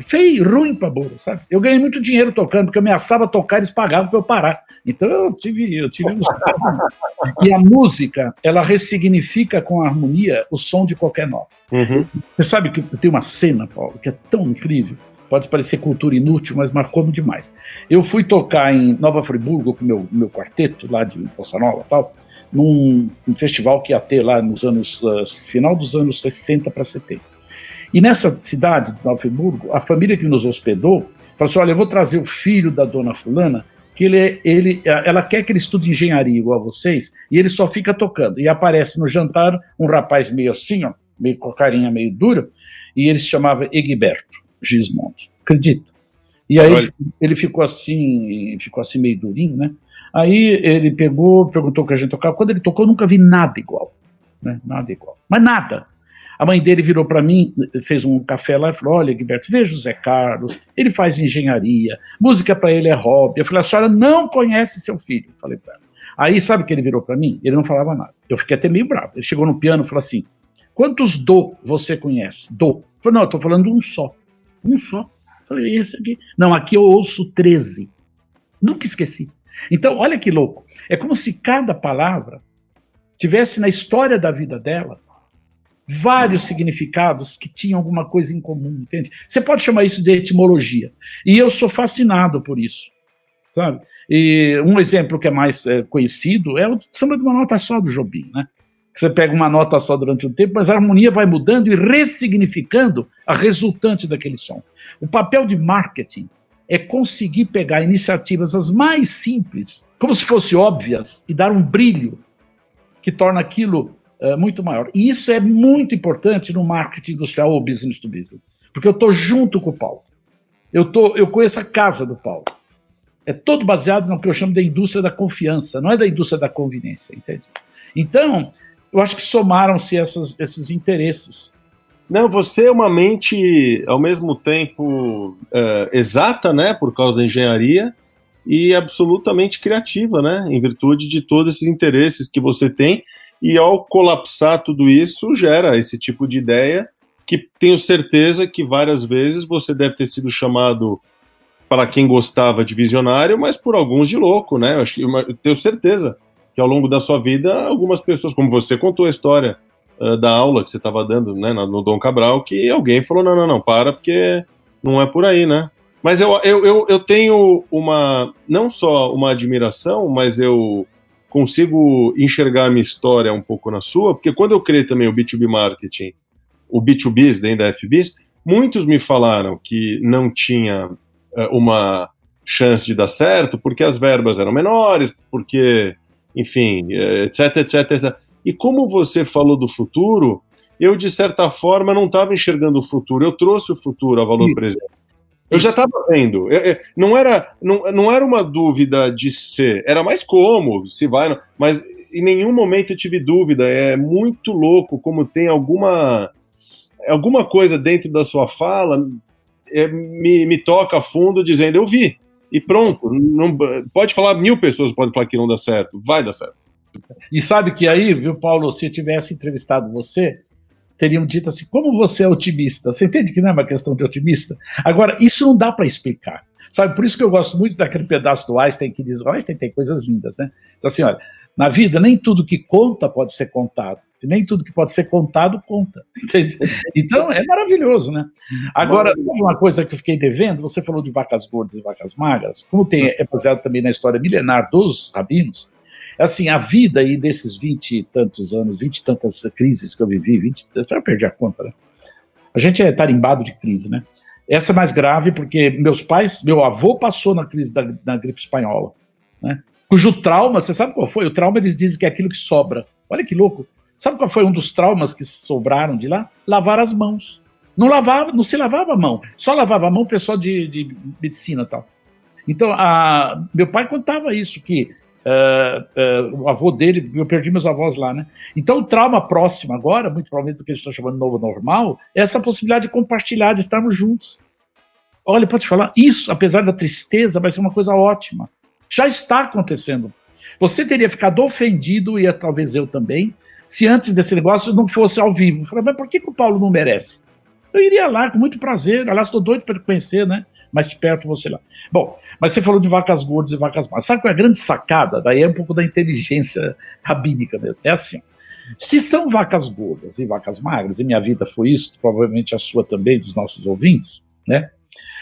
Speaker 5: Feio, ruim pra burro, sabe? Eu ganhei muito dinheiro tocando, porque eu ameaçava tocar e eles pagavam pra eu parar. Então eu tive, eu tive (laughs) E a música, ela ressignifica com a harmonia o som de qualquer nota. Uhum. Você sabe que tem uma cena, Paulo, que é tão incrível. Pode parecer cultura inútil, mas marcou-me demais. Eu fui tocar em Nova Friburgo com meu, meu quarteto, lá de Bossa Nova e tal, num, num, festival que ia ter lá nos anos, uh, final dos anos 60 para 70. E nessa cidade de Nova Friburgo, a família que nos hospedou falou assim: olha, eu vou trazer o filho da dona Fulana que ele, ele, ela quer que ele estude engenharia igual a vocês, e ele só fica tocando. E aparece no jantar um rapaz meio assim, ó, meio com a carinha meio dura, e ele se chamava Egberto Gismondi. Acredita? E aí ele, ele ficou assim, ficou assim meio durinho, né? Aí ele pegou, perguntou o que a gente tocava. Quando ele tocou, eu nunca vi nada igual. Né? Nada igual. Mas nada. A mãe dele virou para mim, fez um café lá e falou: Olha, Gilberto, veja o Zé Carlos, ele faz engenharia, música para ele é hobby. Eu falei: A senhora não conhece seu filho. Falei para ela. Aí, sabe o que ele virou para mim? Ele não falava nada. Eu fiquei até meio bravo. Ele chegou no piano e falou assim: Quantos do você conhece? Do. Eu falei: Não, eu tô falando um só. Um só. Eu Falei, esse aqui. Não, aqui eu ouço 13. Nunca esqueci. Então, olha que louco. É como se cada palavra tivesse na história da vida dela vários significados que tinham alguma coisa em comum, entende? Você pode chamar isso de etimologia. E eu sou fascinado por isso, sabe? E um exemplo que é mais é, conhecido é o samba de uma nota só do Jobim, né? Você pega uma nota só durante um tempo, mas a harmonia vai mudando e ressignificando a resultante daquele som. O papel de marketing é conseguir pegar iniciativas as mais simples, como se fossem óbvias, e dar um brilho que torna aquilo uh, muito maior. E isso é muito importante no marketing industrial ou business to business, porque eu estou junto com o Paulo. Eu, tô, eu conheço a casa do Paulo. É todo baseado no que eu chamo de indústria da confiança, não é da indústria da conveniência, entende? Então, eu acho que somaram-se esses interesses.
Speaker 4: Não, você é uma mente ao mesmo tempo uh, exata, né, por causa da engenharia, e absolutamente criativa, né, em virtude de todos esses interesses que você tem, e ao colapsar tudo isso, gera esse tipo de ideia que tenho certeza que várias vezes você deve ter sido chamado para quem gostava de visionário, mas por alguns de louco, né? Eu, eu tenho certeza que ao longo da sua vida, algumas pessoas, como você contou a história uh, da aula que você estava dando né, no Dom Cabral, que alguém falou: não, não, não, para, porque não é por aí, né? Mas eu, eu, eu, eu tenho uma, não só uma admiração, mas eu consigo enxergar a minha história um pouco na sua, porque quando eu criei também o B2B Marketing, o B2Bs dentro da FBs, muitos me falaram que não tinha uh, uma chance de dar certo, porque as verbas eram menores, porque, enfim, etc, etc, etc. E como você falou do futuro, eu, de certa forma, não estava enxergando o futuro, eu trouxe o futuro a valor Sim. presente. Eu já estava vendo. Eu, eu, não, era, não, não era uma dúvida de ser, era mais como, se vai. Mas em nenhum momento eu tive dúvida. É muito louco como tem alguma, alguma coisa dentro da sua fala é, me, me toca a fundo dizendo eu vi. E pronto. Não, pode falar, mil pessoas podem falar que não dá certo. Vai dar certo.
Speaker 5: E sabe que aí, viu, Paulo, se eu tivesse entrevistado você, teriam dito assim: como você é otimista? Você entende que não é uma questão de otimista? Agora, isso não dá para explicar. Sabe, por isso que eu gosto muito daquele pedaço do Einstein que diz: Einstein tem coisas lindas, né? Diz assim: olha, na vida nem tudo que conta pode ser contado. E nem tudo que pode ser contado conta. (laughs) Entende? Então é maravilhoso, né? Agora, uma coisa que eu fiquei devendo, você falou de vacas gordas e vacas magras, como tem, é baseado também na história milenar dos rabinos, assim, a vida aí desses vinte e tantos anos, vinte e tantas crises que eu vivi, 20, já perdi a conta, né? A gente é tarimbado de crise, né? Essa é mais grave porque meus pais, meu avô passou na crise da, gripe espanhola, né? Cujo trauma, você sabe qual foi? O trauma eles dizem que é aquilo que sobra. Olha que louco. Sabe qual foi um dos traumas que sobraram de lá? Lavar as mãos. Não lavava, não se lavava a mão. Só lavava a mão o pessoal de, de medicina e tal. Então, a, meu pai contava isso, que Uh, uh, o avô dele, eu perdi meus avós lá, né? Então, o trauma próximo agora, muito provavelmente o que eles estão chamando de novo normal, é essa possibilidade de compartilhar, de estarmos juntos. Olha, pode falar, isso, apesar da tristeza, vai ser uma coisa ótima. Já está acontecendo. Você teria ficado ofendido, e talvez eu também, se antes desse negócio não fosse ao vivo. Eu falei, mas por que, que o Paulo não merece? Eu iria lá com muito prazer, aliás, estou doido para conhecer, né? Mais de perto você lá. Bom, mas você falou de vacas gordas e vacas magras. Sabe qual é a grande sacada? Daí é um pouco da inteligência rabínica mesmo. É assim, se são vacas gordas e vacas magras, e minha vida foi isso, provavelmente a sua também, dos nossos ouvintes, né?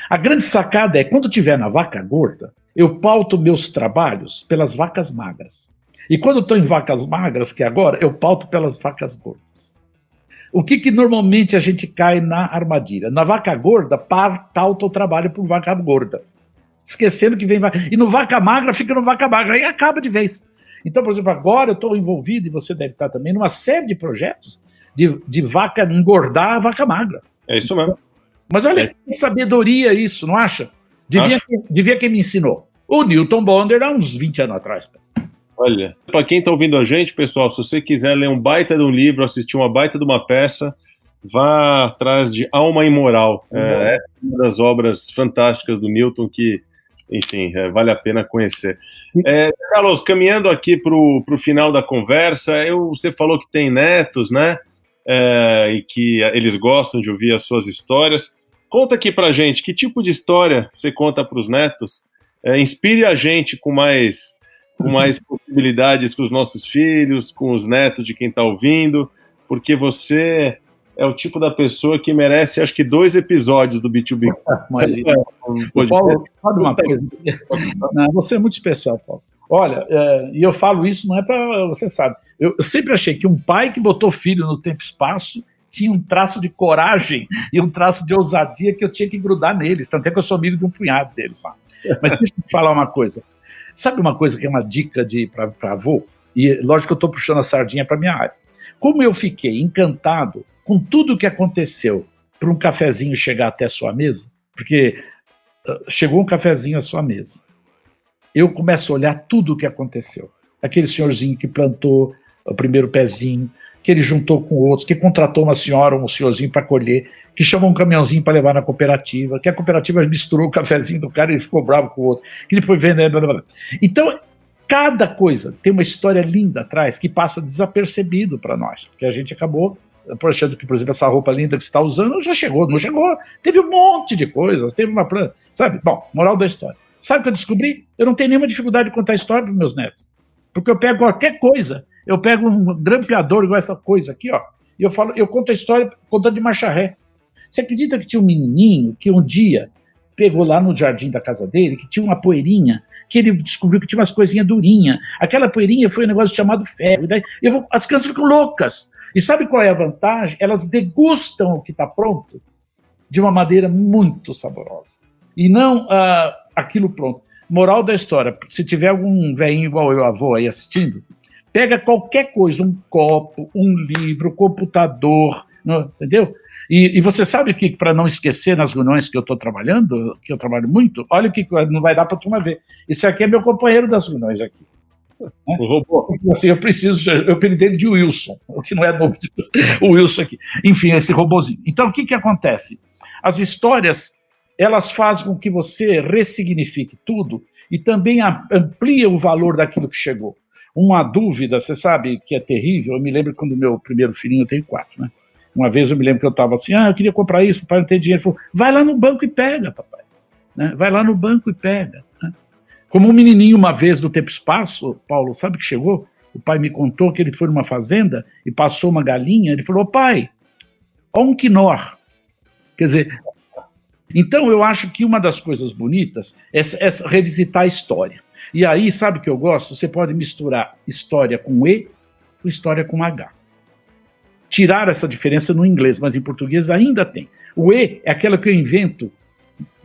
Speaker 5: A grande sacada é, quando tiver na vaca gorda, eu pauto meus trabalhos pelas vacas magras. E quando estou em vacas magras, que é agora, eu pauto pelas vacas gordas. O que, que normalmente a gente cai na armadilha? Na vaca gorda, pauta o trabalho por vaca gorda. Esquecendo que vem. E no vaca magra, fica no vaca magra. Aí acaba de vez. Então, por exemplo, agora eu estou envolvido, e você deve estar também, numa série de projetos de, de vaca engordar a vaca magra.
Speaker 4: É isso mesmo.
Speaker 5: Mas olha é. que sabedoria isso, não acha? Devia, devia quem me ensinou. O Newton Bonder há uns 20 anos atrás.
Speaker 4: Olha, para quem está ouvindo a gente, pessoal, se você quiser ler um baita de um livro, assistir uma baita de uma peça, vá atrás de Alma Imoral. Uhum. É, é uma das obras fantásticas do Milton que, enfim, é, vale a pena conhecer. É, Carlos, caminhando aqui para o final da conversa, eu, você falou que tem netos, né? É, e que eles gostam de ouvir as suas histórias. conta aqui pra gente que tipo de história você conta para os netos. É, inspire a gente com mais, com mais possibilidades com os nossos filhos, com os netos de quem está ouvindo, porque você é o tipo da pessoa que merece, acho que, dois episódios do B2B.
Speaker 5: Imagina. É, Paulo, sabe uma coisa? Não, você é muito especial, Paulo. Olha, é, e eu falo isso não é para você sabe. Eu, eu, sempre achei que um pai que botou filho no tempo e espaço tinha um traço de coragem e um traço de ousadia que eu tinha que grudar neles. Tanto é que eu sou amigo de um punhado deles lá. Mas deixa eu te falar uma coisa. Sabe uma coisa que é uma dica de para avô? E lógico que eu estou puxando a sardinha para minha área. Como eu fiquei encantado com tudo o que aconteceu para um cafezinho chegar até sua mesa, porque uh, chegou um cafezinho à sua mesa eu começo a olhar tudo o que aconteceu. Aquele senhorzinho que plantou o primeiro pezinho, que ele juntou com outros, que contratou uma senhora ou um senhorzinho para colher, que chamou um caminhãozinho para levar na cooperativa, que a cooperativa misturou o cafezinho do cara e ele ficou bravo com o outro, que ele foi vendendo. Blá, blá. Então, cada coisa tem uma história linda atrás que passa desapercebido para nós, porque a gente acabou achando que, por exemplo, essa roupa linda que está usando já chegou, não chegou. Teve um monte de coisas, teve uma planta, sabe? Bom, moral da história. Sabe o que eu descobri? Eu não tenho nenhuma dificuldade de contar história para meus netos. Porque eu pego qualquer coisa, eu pego um grampeador igual essa coisa aqui, ó, e eu falo, eu conto a história contando de marcha ré. Você acredita que tinha um menininho que um dia pegou lá no jardim da casa dele, que tinha uma poeirinha, que ele descobriu que tinha umas coisinhas durinhas. Aquela poeirinha foi um negócio chamado ferro. E daí vou, as crianças ficam loucas. E sabe qual é a vantagem? Elas degustam o que está pronto de uma maneira muito saborosa. E não uh, aquilo pronto. Moral da história: se tiver algum velhinho igual eu, avô, aí assistindo, pega qualquer coisa, um copo, um livro, computador, entendeu? E, e, você sabe que, para não esquecer nas reuniões que eu estou trabalhando, que eu trabalho muito, olha o que não vai dar para a turma ver. Esse aqui é meu companheiro das reuniões aqui. Né? O robô. Assim, eu preciso, eu apelidei ele de Wilson, o que não é novo, (laughs) o Wilson aqui. Enfim, esse robozinho. Então, o que, que acontece? As histórias elas fazem com que você ressignifique tudo e também amplia o valor daquilo que chegou. Uma dúvida, você sabe que é terrível, eu me lembro quando meu primeiro filhinho, eu tenho quatro, né? Uma vez eu me lembro que eu estava assim, ah, eu queria comprar isso, papai não tem dinheiro. Ele falou, vai lá no banco e pega, papai. Né? Vai lá no banco e pega. Né? Como um menininho uma vez do tempo espaço, Paulo, sabe que chegou? O pai me contou que ele foi numa fazenda e passou uma galinha, ele falou, pai, ó um quinor. Quer dizer, então, eu acho que uma das coisas bonitas é, é revisitar a história. E aí, sabe o que eu gosto? Você pode misturar história com E com história com H. Tirar essa diferença no inglês, mas em português ainda tem. O E é aquela que eu invento,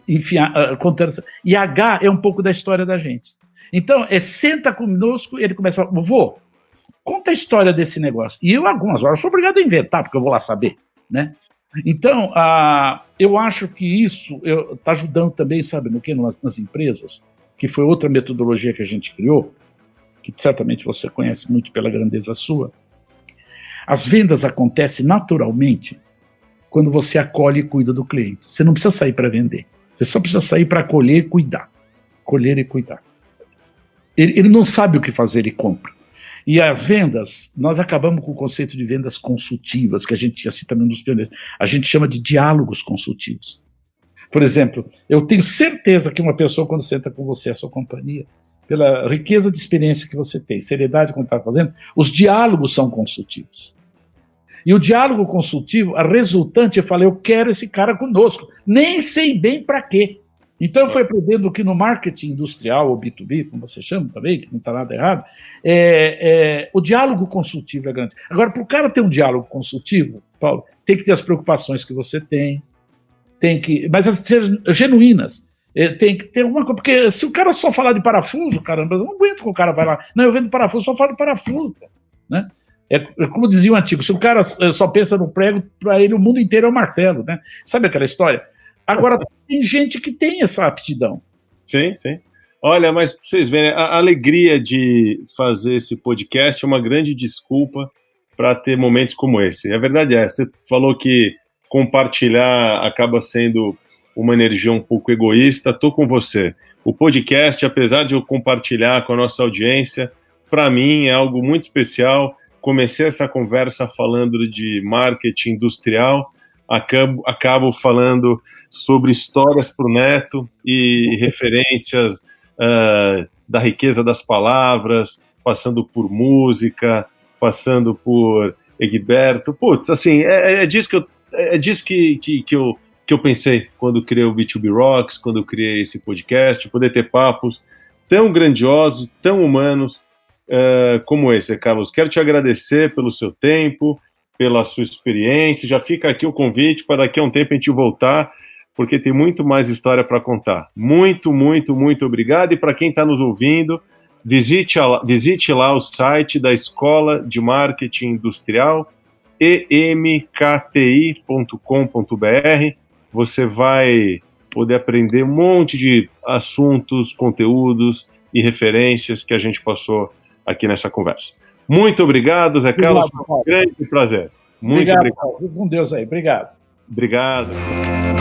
Speaker 5: enfim, uh, contando. E H é um pouco da história da gente. Então, é senta conosco, ele começa a falar, vô, conta a história desse negócio. E eu, algumas horas, sou obrigado a inventar, porque eu vou lá saber, né? Então, ah, eu acho que isso está ajudando também, sabe, no que? Nas, nas, empresas, que foi outra metodologia que a gente criou, que certamente você conhece muito pela grandeza sua. As vendas acontecem naturalmente quando você acolhe e cuida do cliente. Você não precisa sair para vender. Você só precisa sair para acolher e cuidar. Colher e cuidar. Ele, ele não sabe o que fazer, ele compra. E as vendas, nós acabamos com o conceito de vendas consultivas, que a gente assim também nos pioneiros. A gente chama de diálogos consultivos. Por exemplo, eu tenho certeza que uma pessoa, quando senta com você, a sua companhia, pela riqueza de experiência que você tem, seriedade quando está fazendo, os diálogos são consultivos. E o diálogo consultivo, a resultante, eu falei, eu quero esse cara conosco. Nem sei bem para quê. Então, foi aprendendo que no marketing industrial, ou B2B, como você chama também, que não está nada errado, é, é, o diálogo consultivo é grande. Agora, para o cara ter um diálogo consultivo, Paulo, tem que ter as preocupações que você tem, tem que, mas as ser genuínas. É, tem que ter alguma coisa, porque se o cara só falar de parafuso, caramba, eu não aguento que o cara vai lá. Não, eu vendo parafuso, só falo de parafuso, né? É, é, como dizia o antigo, se o cara é, só pensa no prego, para ele o mundo inteiro é um martelo, né? Sabe aquela história? Agora, (laughs) tem gente que tem essa aptidão.
Speaker 4: Sim, sim. Olha, mas pra vocês verem, a alegria de fazer esse podcast é uma grande desculpa para ter momentos como esse. A verdade é, você falou que compartilhar acaba sendo uma energia um pouco egoísta. Estou com você. O podcast, apesar de eu compartilhar com a nossa audiência, para mim é algo muito especial. Comecei essa conversa falando de marketing industrial acabo, acabo falando sobre histórias para o neto e referências uh, da riqueza das palavras, passando por música, passando por Egberto. Putz, assim, é, é disso que eu, é disso que, que, que, eu, que eu pensei quando criei o B2B Rocks, quando criei esse podcast, poder ter papos tão grandiosos, tão humanos uh, como esse, Carlos. Quero te agradecer pelo seu tempo, pela sua experiência. Já fica aqui o convite para daqui a um tempo a gente voltar, porque tem muito mais história para contar. Muito, muito, muito obrigado. E para quem está nos ouvindo, visite, a, visite lá o site da Escola de Marketing Industrial, emkti.com.br. Você vai poder aprender um monte de assuntos, conteúdos e referências que a gente passou aqui nessa conversa. Muito obrigado, Zé Carlos. Foi um grande prazer. Muito obrigado.
Speaker 5: obrigado. Com Deus aí. Obrigado.
Speaker 4: Obrigado.